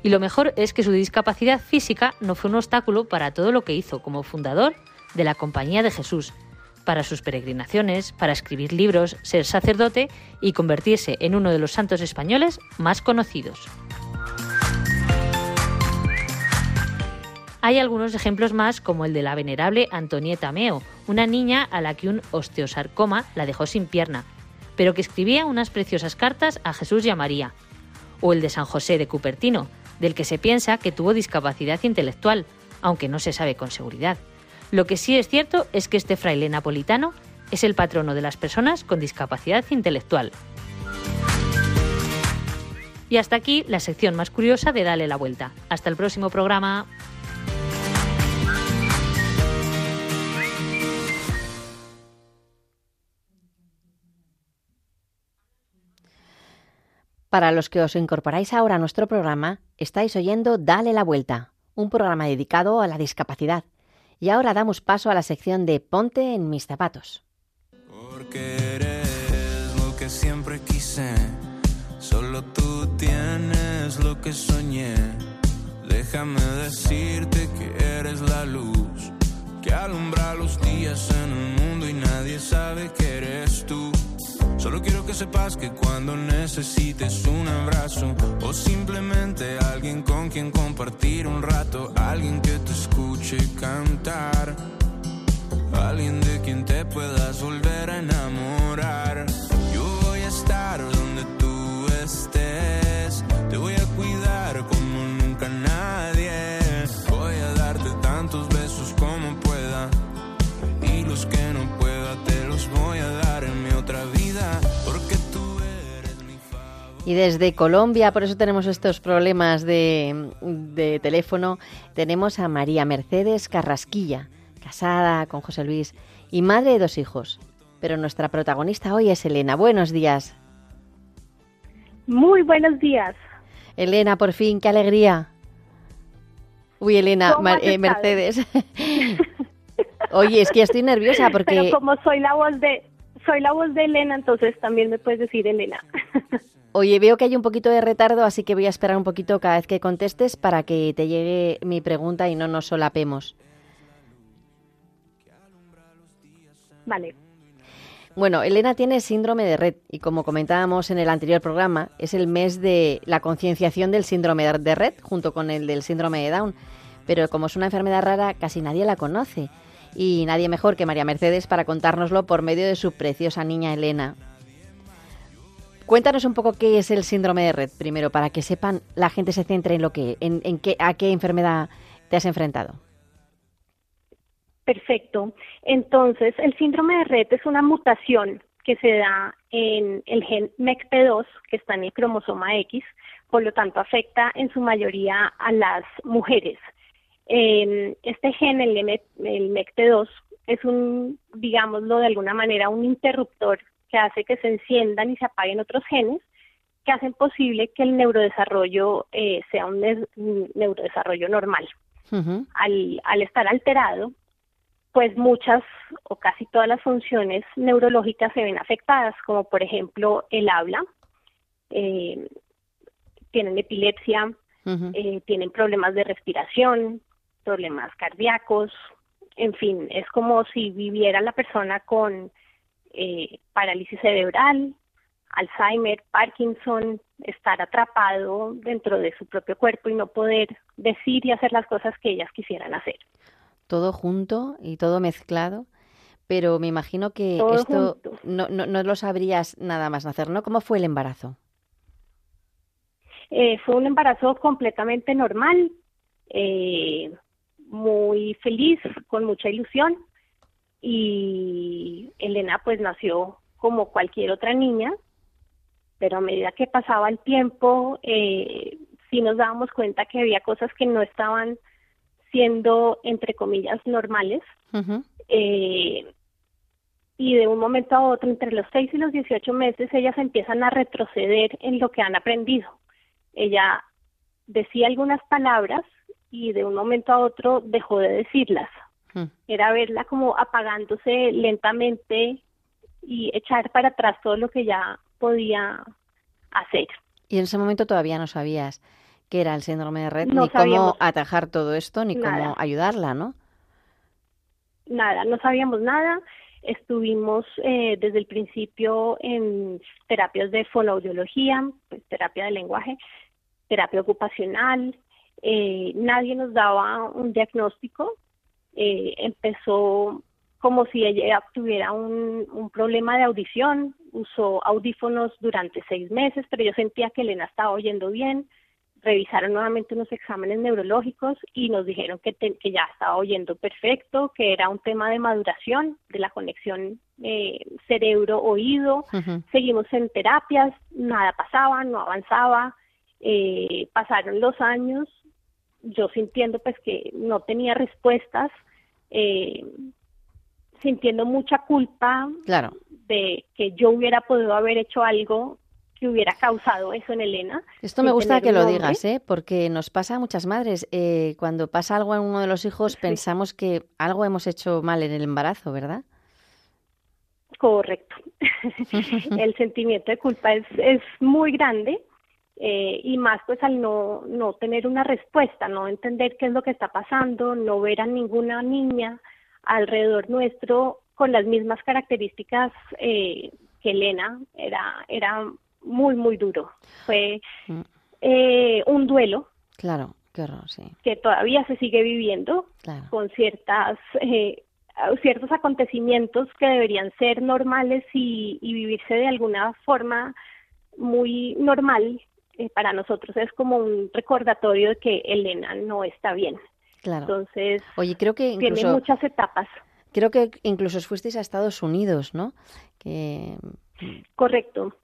Y lo mejor es que su discapacidad física no fue un obstáculo para todo lo que hizo como fundador de la Compañía de Jesús, para sus peregrinaciones, para escribir libros, ser sacerdote y convertirse en uno de los santos españoles más conocidos. Hay algunos ejemplos más, como el de la venerable Antonieta Meo, una niña a la que un osteosarcoma la dejó sin pierna, pero que escribía unas preciosas cartas a Jesús y a María. O el de San José de Cupertino, del que se piensa que tuvo discapacidad intelectual, aunque no se sabe con seguridad. Lo que sí es cierto es que este fraile napolitano es el patrono de las personas con discapacidad intelectual. Y hasta aquí la sección más curiosa de Dale la Vuelta. Hasta el próximo programa. Para los que os incorporáis ahora a nuestro programa, estáis oyendo Dale la Vuelta, un programa dedicado a la discapacidad. Y ahora damos paso a la sección de Ponte en mis zapatos. Porque eres lo que siempre quise. Solo tú tienes lo que soñé. Déjame decirte que eres la luz que alumbra los días en el mundo y nadie sabe que eres tú. Solo quiero que sepas que cuando necesites un abrazo o simplemente alguien con quien compartir un rato, alguien que te escuche cantar, alguien de quien te puedas volver a enamorar. Y desde Colombia, por eso tenemos estos problemas de, de teléfono, tenemos a María Mercedes Carrasquilla, casada con José Luis y madre de dos hijos. Pero nuestra protagonista hoy es Elena. Buenos días. Muy buenos días. Elena, por fin, qué alegría. Uy, Elena, ¿Cómo Mar- has eh? Mercedes. Oye, es que estoy nerviosa porque... Pero como soy la voz de soy la voz de Elena, entonces también me puedes decir Elena. Oye, veo que hay un poquito de retardo, así que voy a esperar un poquito cada vez que contestes para que te llegue mi pregunta y no nos solapemos. vale. Bueno, Elena tiene síndrome de Red y como comentábamos en el anterior programa, es el mes de la concienciación del síndrome de Red junto con el del síndrome de Down. Pero como es una enfermedad rara, casi nadie la conoce. Y nadie mejor que María Mercedes para contárnoslo por medio de su preciosa niña Elena. Cuéntanos un poco qué es el síndrome de Red, primero, para que sepan, la gente se centre en lo que, en, en qué, a qué enfermedad te has enfrentado. Perfecto. Entonces, el síndrome de Red es una mutación que se da en el gen MECP2, que está en el cromosoma X, por lo tanto afecta en su mayoría a las mujeres. Este gen, el, M- el MECP2, es un, digámoslo de alguna manera, un interruptor que hace que se enciendan y se apaguen otros genes que hacen posible que el neurodesarrollo eh, sea un, ne- un neurodesarrollo normal. Al, al estar alterado, pues muchas o casi todas las funciones neurológicas se ven afectadas, como por ejemplo el habla, eh, tienen epilepsia, eh, tienen problemas de respiración, problemas cardíacos, en fin, es como si viviera la persona con eh, parálisis cerebral, Alzheimer, Parkinson, estar atrapado dentro de su propio cuerpo y no poder decir y hacer las cosas que ellas quisieran hacer. Todo junto y todo mezclado. Pero me imagino que Todo esto no, no, no lo sabrías nada más nacer, ¿no? ¿Cómo fue el embarazo? Eh, fue un embarazo completamente normal, eh, muy feliz, con mucha ilusión y Elena pues nació como cualquier otra niña, pero a medida que pasaba el tiempo eh, sí nos dábamos cuenta que había cosas que no estaban siendo entre comillas normales eh, y de un momento a otro, entre los 6 y los 18 meses, ellas empiezan a retroceder en lo que han aprendido. Ella decía algunas palabras y de un momento a otro dejó de decirlas. Mm. Era verla como apagándose lentamente y echar para atrás todo lo que ya podía hacer. Y en ese momento todavía no sabías qué era el síndrome de Red, No ni cómo atajar todo esto, ni nada. cómo ayudarla, ¿no? nada, no sabíamos nada. Estuvimos eh, desde el principio en terapias de fonoaudiología, pues, terapia de lenguaje, terapia ocupacional. eh, nadie nos daba un diagnóstico. Eh, empezó como si ella tuviera un, un problema de audición. Usó audífonos durante seis meses, pero yo sentía que Elena estaba oyendo bien revisaron nuevamente unos exámenes neurológicos y nos dijeron que, te- que ya estaba oyendo perfecto, que era un tema de maduración de la conexión eh, cerebro-oído. Seguimos en terapias, nada pasaba, no avanzaba. eh, pasaron los años, yo sintiendo pues que no tenía respuestas, eh, sintiendo mucha culpa Claro. de que yo hubiera podido haber hecho algo que hubiera causado eso en Elena. Esto me gusta que lo nombre. digas, ¿eh? Porque nos pasa a muchas madres. eh, cuando pasa algo en uno de los hijos, pensamos que algo hemos hecho mal en el embarazo, ¿verdad? Correcto. el sentimiento de culpa es, es muy grande eh, y más pues al no, no tener una respuesta, no entender qué es lo que está pasando, no ver a ninguna niña alrededor nuestro con las mismas características eh, que Elena, era, era muy, muy duro. Fue Mm. eh, un duelo Claro, qué horror, sí. que todavía se sigue viviendo Claro. con ciertas eh, ciertos acontecimientos que deberían ser normales y, y vivirse de alguna forma muy normal eh, para nosotros es como un recordatorio de que Elena no está bien Claro. entonces Oye, creo que tiene incluso muchas etapas creo que incluso fuisteis a Estados Unidos, ¿no? Que Correcto.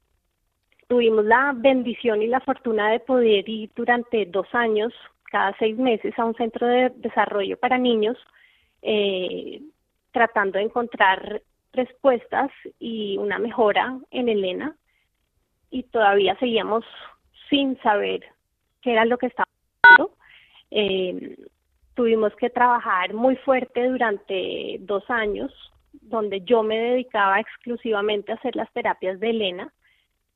Tuvimos la bendición y la fortuna de poder ir durante dos años, cada seis meses, a un centro de desarrollo para niños, eh, tratando de encontrar respuestas y una mejora en Elena. Y todavía seguíamos sin saber qué era lo que estaba pasando. Eh, tuvimos que trabajar muy fuerte durante dos años, donde yo me dedicaba exclusivamente a hacer las terapias de Elena.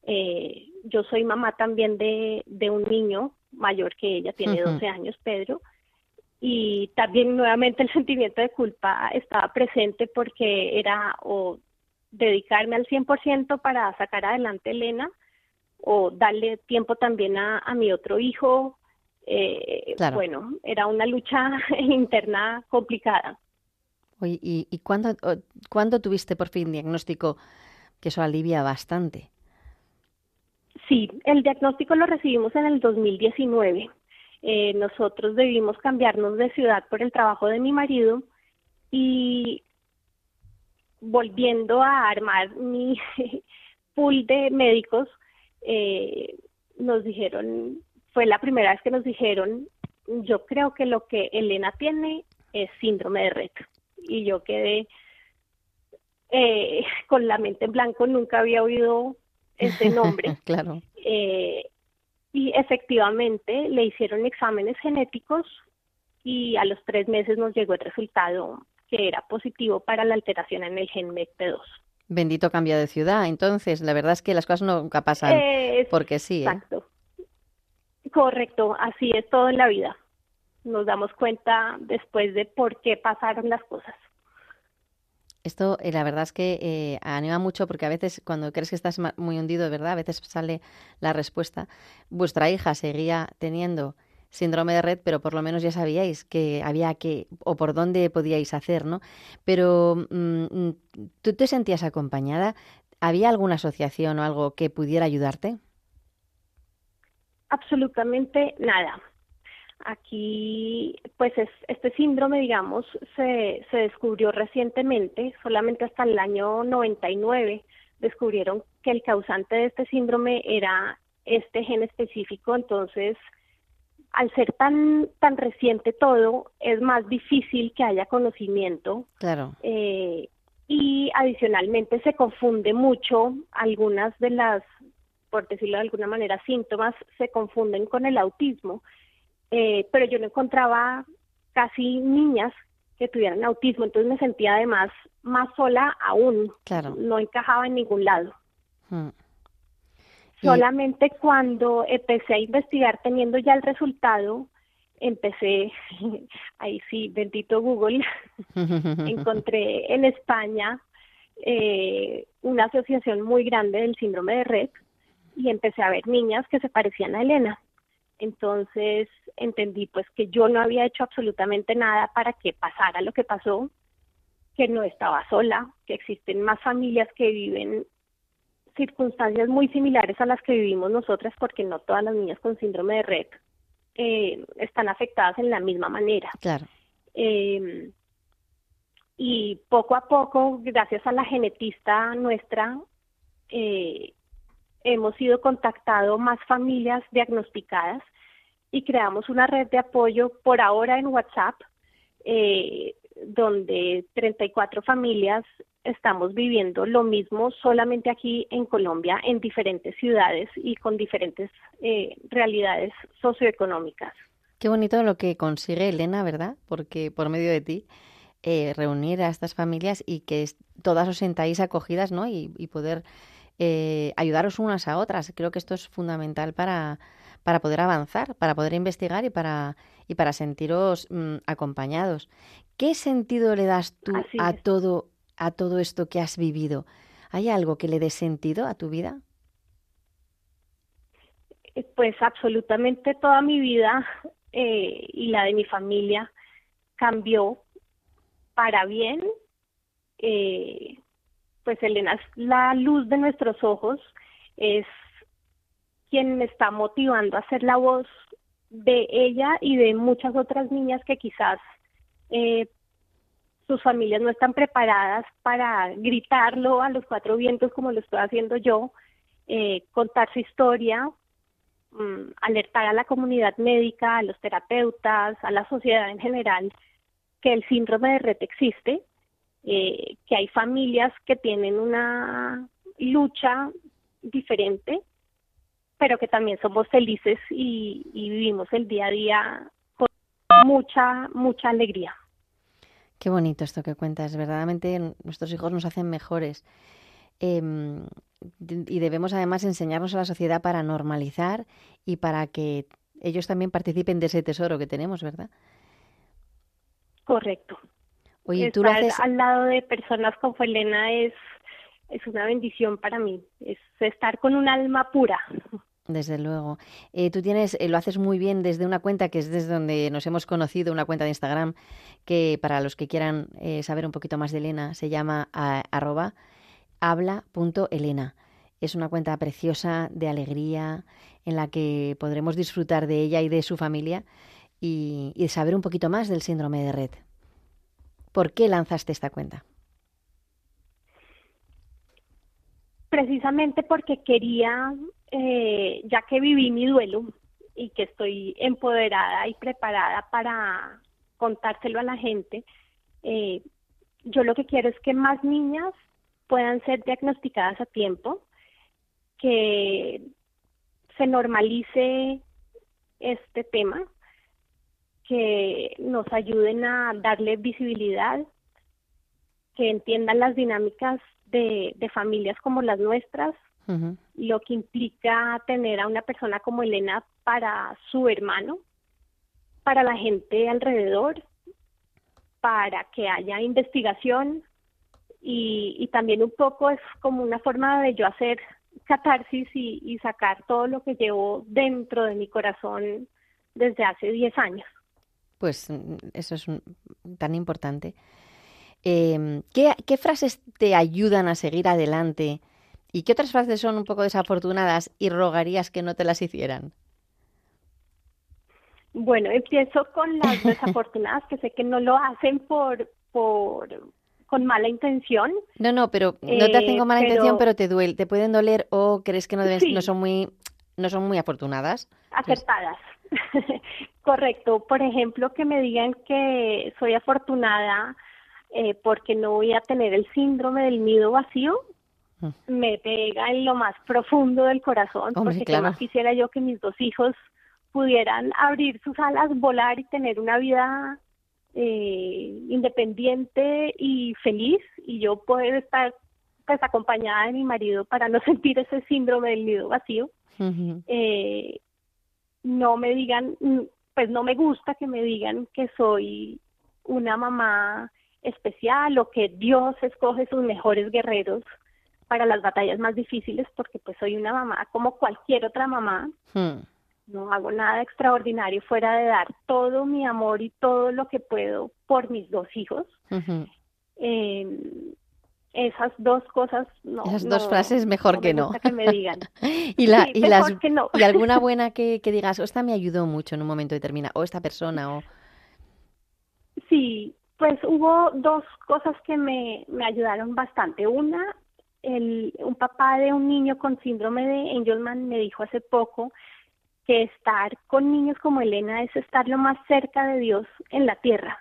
Eh, yo soy mamá también de, de un niño mayor que ella, tiene Ujú. 12 años, Pedro, y también nuevamente el sentimiento de culpa estaba presente porque era o dedicarme al 100% para sacar adelante a Elena o darle tiempo también a, a mi otro hijo. Eh, Claro. Bueno, era una lucha interna complicada. Oye, ¿y, y cuándo, cuándo tuviste por fin diagnóstico? Que eso alivia bastante. Sí, el diagnóstico lo recibimos en el 2019. Eh, nosotros debimos cambiarnos de ciudad por el trabajo de mi marido y volviendo a armar mi pool de médicos, eh, nos dijeron, fue la primera vez que nos dijeron, yo creo que lo que Elena tiene es síndrome de Rett. Y yo quedé eh, con la mente en blanco, nunca había oído ese nombre. claro. Eh, y efectivamente le hicieron exámenes genéticos y a los tres meses nos llegó el resultado que era positivo para la alteración en el gen MECP2. Bendito cambio de ciudad. Entonces, la verdad es que las cosas nunca pasan porque sí. ¿eh? Exacto. Correcto, así es todo en la vida. Nos damos cuenta después de por qué pasaron las cosas. Esto, eh, la verdad es que eh, anima mucho porque a veces cuando crees que estás muy hundido, de verdad, a veces sale la respuesta. Vuestra hija seguía teniendo síndrome de red, pero por lo menos ya sabíais que había que, o por dónde podíais hacer, ¿no? Pero mm, mm, tú te sentías acompañada. ¿Había alguna asociación o algo que pudiera ayudarte? Absolutamente nada. Aquí, pues es, este síndrome, digamos, se, se descubrió recientemente, solamente hasta el año 99 descubrieron que el causante de este síndrome era este gen específico, entonces al ser tan tan reciente todo, es más difícil que haya conocimiento Claro. eh, y adicionalmente se confunde mucho algunas de las, por decirlo de alguna manera, síntomas se confunden con el autismo, eh, pero yo no encontraba casi niñas que tuvieran autismo, entonces me sentía además más sola aún, Claro. no encajaba en ningún lado. Mm. Solamente cuando empecé a investigar teniendo ya el resultado, empecé, ahí sí, bendito Google, encontré en España eh, una asociación muy grande del síndrome de Rett y empecé a ver niñas que se parecían a Elena. Entonces entendí pues que yo no había hecho absolutamente nada para que pasara lo que pasó, que no estaba sola, que existen más familias que viven circunstancias muy similares a las que vivimos nosotras porque no todas las niñas con síndrome de Rett eh, están afectadas en la misma manera. Claro. Eh, y poco a poco, gracias a la genetista nuestra, eh, hemos ido contactando más familias diagnosticadas y creamos una red de apoyo por ahora en WhatsApp, eh, donde 34 familias estamos viviendo lo mismo solamente aquí en Colombia, en diferentes ciudades y con diferentes eh, realidades socioeconómicas. Qué bonito lo que consigue Elena, ¿verdad? Porque por medio de ti eh, reunir a estas familias y que todas os sentáis acogidas, ¿no? Y, y poder eh, ayudaros unas a otras. Creo que esto es fundamental para, para poder avanzar, para poder investigar y para, y para sentiros mm, acompañados. ¿Qué sentido le das tú Así a es. todo, a todo esto que has vivido? ¿Hay algo que le dé sentido a tu vida? Eh, Pues absolutamente toda mi vida eh, y la de mi familia cambió para bien. Eh, pues Elena es la luz de nuestros ojos, es quien me está motivando a ser la voz de ella y de muchas otras niñas que quizás eh, sus familias no están preparadas para gritarlo a los cuatro vientos como lo estoy haciendo yo, eh, contar su historia, mm, alertar a la comunidad médica, a los terapeutas, a la sociedad en general, que el síndrome de Rett existe, eh, que hay familias que tienen una lucha diferente, pero que también somos felices y vivimos el día a día con mucha, mucha alegría. Qué bonito esto que cuentas. Verdaderamente nuestros hijos nos hacen mejores. Em, y debemos además enseñarnos a la sociedad para normalizar y para que ellos también participen de ese tesoro que tenemos, ¿verdad? Correcto. Oye, tú lo Estar haces, al lado de personas como Elena es, es una bendición para mí, es estar con un alma pura. Desde luego. Eh, tú tienes, eh, lo haces muy bien desde una cuenta que es desde donde nos hemos conocido, una cuenta de Instagram, que para los que quieran eh, saber un poquito más de Elena, se llama a- arroba habla.elena. Es una cuenta preciosa de alegría en la que podremos disfrutar de ella y de su familia y, y saber un poquito más del síndrome de red. ¿Por qué lanzaste esta cuenta? precisamente porque quería, eh, ya que viví mi duelo y que estoy empoderada y preparada para contárselo a la gente, eh, yo lo que quiero es que más niñas puedan ser diagnosticadas a tiempo, que se normalice este tema, que nos ayuden a darle visibilidad, que entiendan las dinámicas de, de familias como las nuestras, Lo que implica tener a una persona como Elena para su hermano, para la gente alrededor, para que haya investigación y, y también un poco es como una forma de yo hacer catarsis y, y sacar todo lo que llevo dentro de mi corazón desde hace 10 años. Pues mm, eso es un- tan importante. Eh, ¿qué, qué frases te ayudan a seguir adelante? ¿Y qué otras frases son un poco desafortunadas y rogarías que no te las hicieran? Bueno, empiezo con las desafortunadas que sé que no lo hacen por, por con mala intención. No, no, pero no te hacen Eh, con mala pero- intención, pero te duele, te pueden doler o crees que no deben, Sí. no son muy, no son muy afortunadas. acertadas. Correcto. Por ejemplo, que me digan que soy afortunada eh, porque no voy a tener el síndrome del nido vacío. Me pega en lo más profundo del corazón, Hombre, porque claro. quisiera yo que mis dos hijos pudieran abrir sus alas, volar y tener una vida eh, independiente y feliz, y yo poder estar pues acompañada de mi marido para no sentir ese síndrome del nido vacío. Eh, no me digan, mm, pues no me gusta que me digan que soy una mamá especial o que Dios escoge sus mejores guerreros para las batallas más difíciles porque pues soy una mamá como cualquier otra mamá, Hmm. no hago nada extraordinario fuera de dar todo mi amor y todo lo que puedo por mis dos hijos. Ujú. Eh, esas dos cosas no Esas dos no- frases mejor no que no. que me digan. Y, la, Sí, y, mejor las, que no. y alguna buena que, que digas, "Oh, esta me ayudó mucho en un momento determinado, o esta persona, o... Sí, pues hubo dos cosas que me, me ayudaron bastante. Una, el, un papá de un niño con síndrome de Angelman me dijo hace poco que estar con niños como Elena es estar lo más cerca de Dios en la tierra.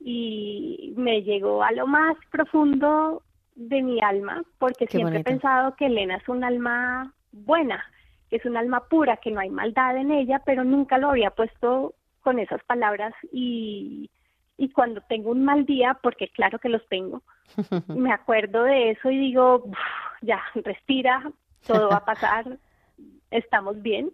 Y me llegó a lo más profundo de mi alma, porque Qué siempre bonito. he pensado que Elena es un alma buena, que es un alma pura, que no hay maldad en ella, pero nunca lo había puesto con esas palabras y, y cuando tengo un mal día, porque claro que los tengo, me acuerdo de eso y digo, "Uf, ya, respira, todo va a pasar, estamos bien.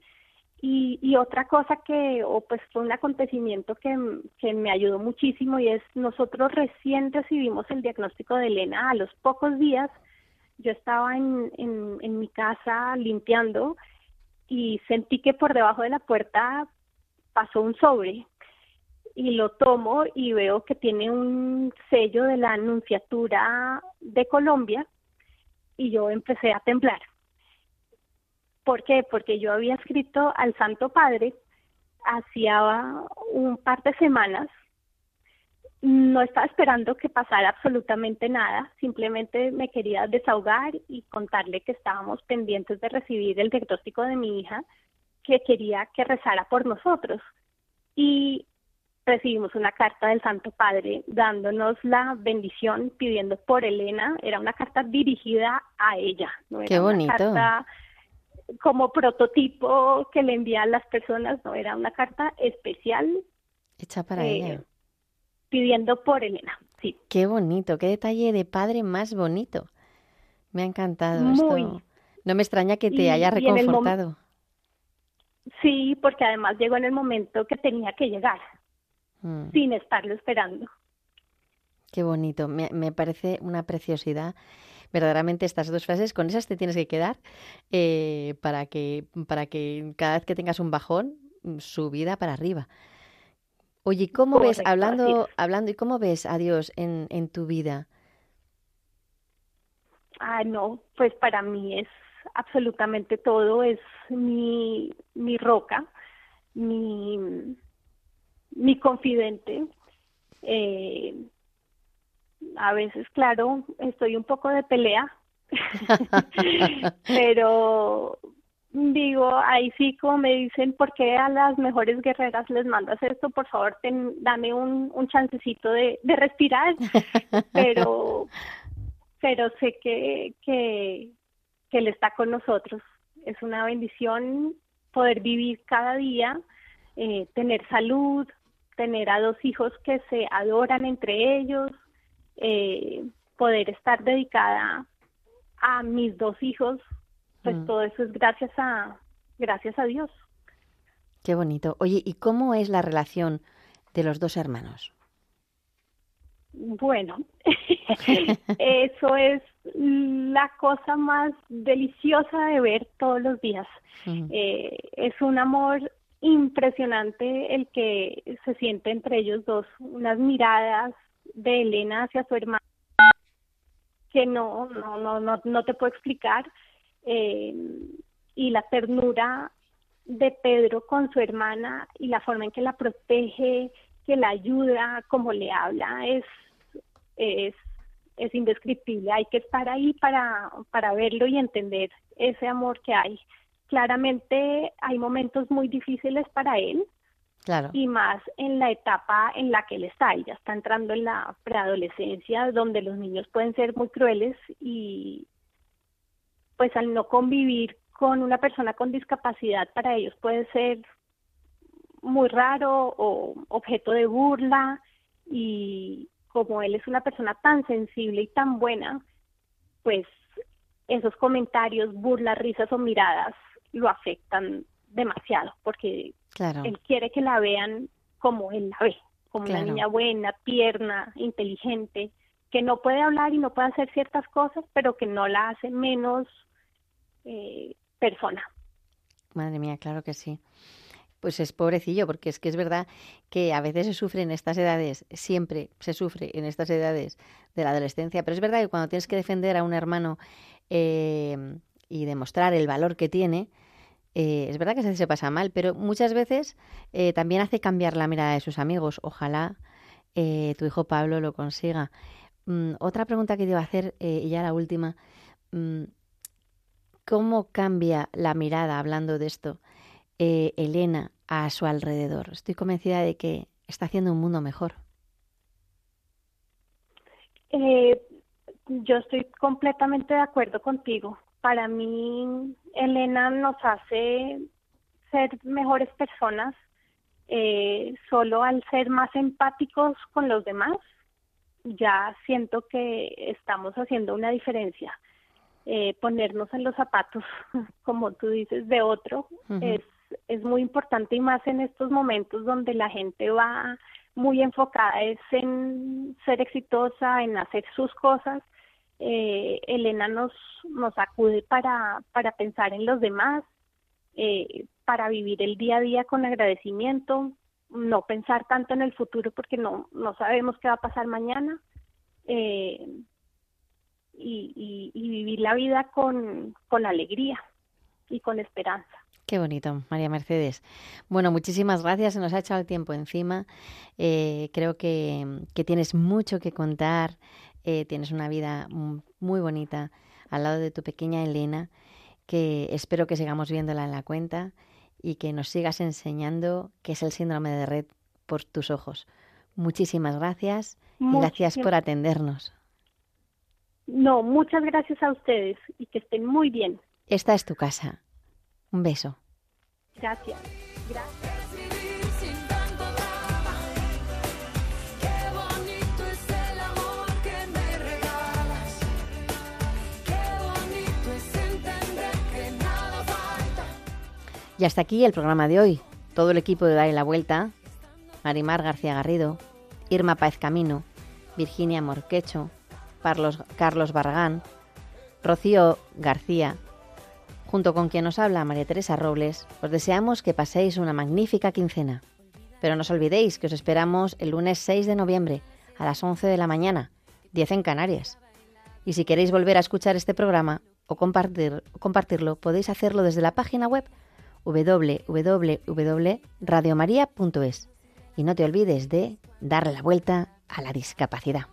Y, y otra cosa que, o pues fue un acontecimiento que, que me ayudó muchísimo y es nosotros recién recibimos el diagnóstico de Elena a los pocos días. Yo estaba en, en, en mi casa limpiando y sentí que por debajo de la puerta pasó un sobre y lo tomo y veo que tiene un sello de la Anunciatura de Colombia y yo empecé a temblar. ¿Por qué? Porque yo había escrito al Santo Padre hacía un par de semanas. No estaba esperando que pasara absolutamente nada, simplemente me quería desahogar y contarle que estábamos pendientes de recibir el diagnóstico de mi hija, que quería que rezara por nosotros. Y recibimos una carta del Santo Padre dándonos la bendición, pidiendo por Elena. Era una carta dirigida a ella, no era Qué una bonito. carta como prototipo que le envían las personas, no, era una carta especial Hecha para eh, ella. pidiendo por Elena. Sí, Qué bonito, qué detalle de padre más bonito. Me ha encantado Muy. esto. No me extraña que te Y- haya reconfortado. sí, porque además llegó en el momento que tenía que llegar, Mm, sin estarlo esperando. Qué bonito, me, me parece una preciosidad. verdaderamente estas dos frases, con esas te tienes que quedar eh, para, que, para que cada vez que tengas un bajón, su vida para arriba. Oye, ¿cómo ves, hablando, hablando, y cómo ves a Dios en, en tu vida? Ah, no, pues para mí es absolutamente todo, es mi, mi roca, mi, mi confidente. Eh, a veces, claro, estoy un poco de pelea, pero digo, ahí sí, como me dicen, ¿por qué a las mejores guerreras les mandas esto? Por favor, ten- dame un, un chancecito de, de respirar, pero pero sé que, que, Él está con nosotros. Es una bendición poder vivir cada día, eh, tener salud, tener a dos hijos que se adoran entre ellos, eh, poder estar dedicada a mis dos hijos, pues Mm. todo eso es gracias a gracias a Dios. Qué bonito. Oye, ¿y cómo es la relación de los dos hermanos? Bueno, eso es la cosa más deliciosa de ver todos los días. Eh, es un amor impresionante el que se siente entre ellos dos, unas miradas de Elena hacia su hermana que no, no, no, no, te puedo explicar, eh, y la ternura de Pedro con su hermana y la forma en que la protege, que la ayuda, como le habla, es, es, es indescriptible. Hay que estar ahí para, para verlo y entender ese amor que hay. Claramente hay momentos muy difíciles para él, Claro. y más en la etapa en la que él está. Él ya está entrando en la preadolescencia, donde los niños pueden ser muy crueles y pues al no convivir con una persona con discapacidad para ellos puede ser muy raro o objeto de burla y como él es una persona tan sensible y tan buena, pues esos comentarios, burlas, risas o miradas lo afectan demasiado porque Claro. él quiere que la vean como él la ve, como Claro. una niña buena, tierna, inteligente, que no puede hablar y no puede hacer ciertas cosas, pero que no la hace menos eh, persona. Madre mía, claro que sí. Pues es pobrecillo, porque es que es verdad que a veces se sufre en estas edades, siempre se sufre en estas edades de la adolescencia, pero es verdad que cuando tienes que defender a un hermano eh, y demostrar el valor que tiene, eh, es verdad que se, se pasa mal, pero muchas veces eh, también hace cambiar la mirada de sus amigos. Ojalá eh, tu hijo Pablo lo consiga. Mm, otra pregunta que te iba a hacer, y ya la última. mm, ¿Cómo cambia la mirada, hablando de esto, Elena a su alrededor? Estoy convencida de que está haciendo un mundo mejor. Yo estoy completamente de acuerdo contigo. Para mí, Elena nos hace ser mejores personas eh, solo al ser más empáticos con los demás. Ya siento que estamos haciendo una diferencia. Eh, ponernos en los zapatos, como tú dices, de otro es, es muy importante y más en estos momentos donde la gente va muy enfocada es en ser exitosa, en hacer sus cosas. Eh, Elena nos, nos acude para, para pensar en los demás, eh, para vivir el día a día con agradecimiento, no pensar tanto en el futuro porque no, no sabemos qué va a pasar mañana. Eh, y, y, vivir la vida con, con alegría y con esperanza. Qué bonito, María Mercedes. Bueno, muchísimas gracias. Se nos ha echado el tiempo encima. Eh, creo que, que tienes mucho que contar. Eh, tienes una vida muy bonita al lado de tu pequeña Elena, que espero que sigamos viéndola en la cuenta y que nos sigas enseñando qué es el síndrome de red por tus ojos. Muchísimas gracias y gracias por atendernos. No, muchas gracias a ustedes y que estén muy bien. Esta es tu casa. Un beso. Gracias. Gracias. Y hasta aquí el programa de hoy. Todo el equipo de Dale la Vuelta, Marimar García Garrido, Irma Páez Camino, Virginia Morquecho, Carlos, Carlos Barragán, Rocío García, junto con quien nos habla María Teresa Robles, os deseamos que paséis una magnífica quincena. Pero no os olvidéis que os esperamos el lunes 6 de noviembre a las 11 de la mañana, 10 en Canarias. Y si queréis volver a escuchar este programa o compartir, compartirlo, podéis hacerlo desde la página web www.radiomaria.es. Y no te olvides de dar la vuelta a la discapacidad.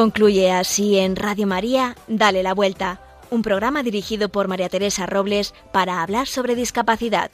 Concluye así en Radio María, Dale la Vuelta, un programa dirigido por María Teresa Robles para hablar sobre discapacidad.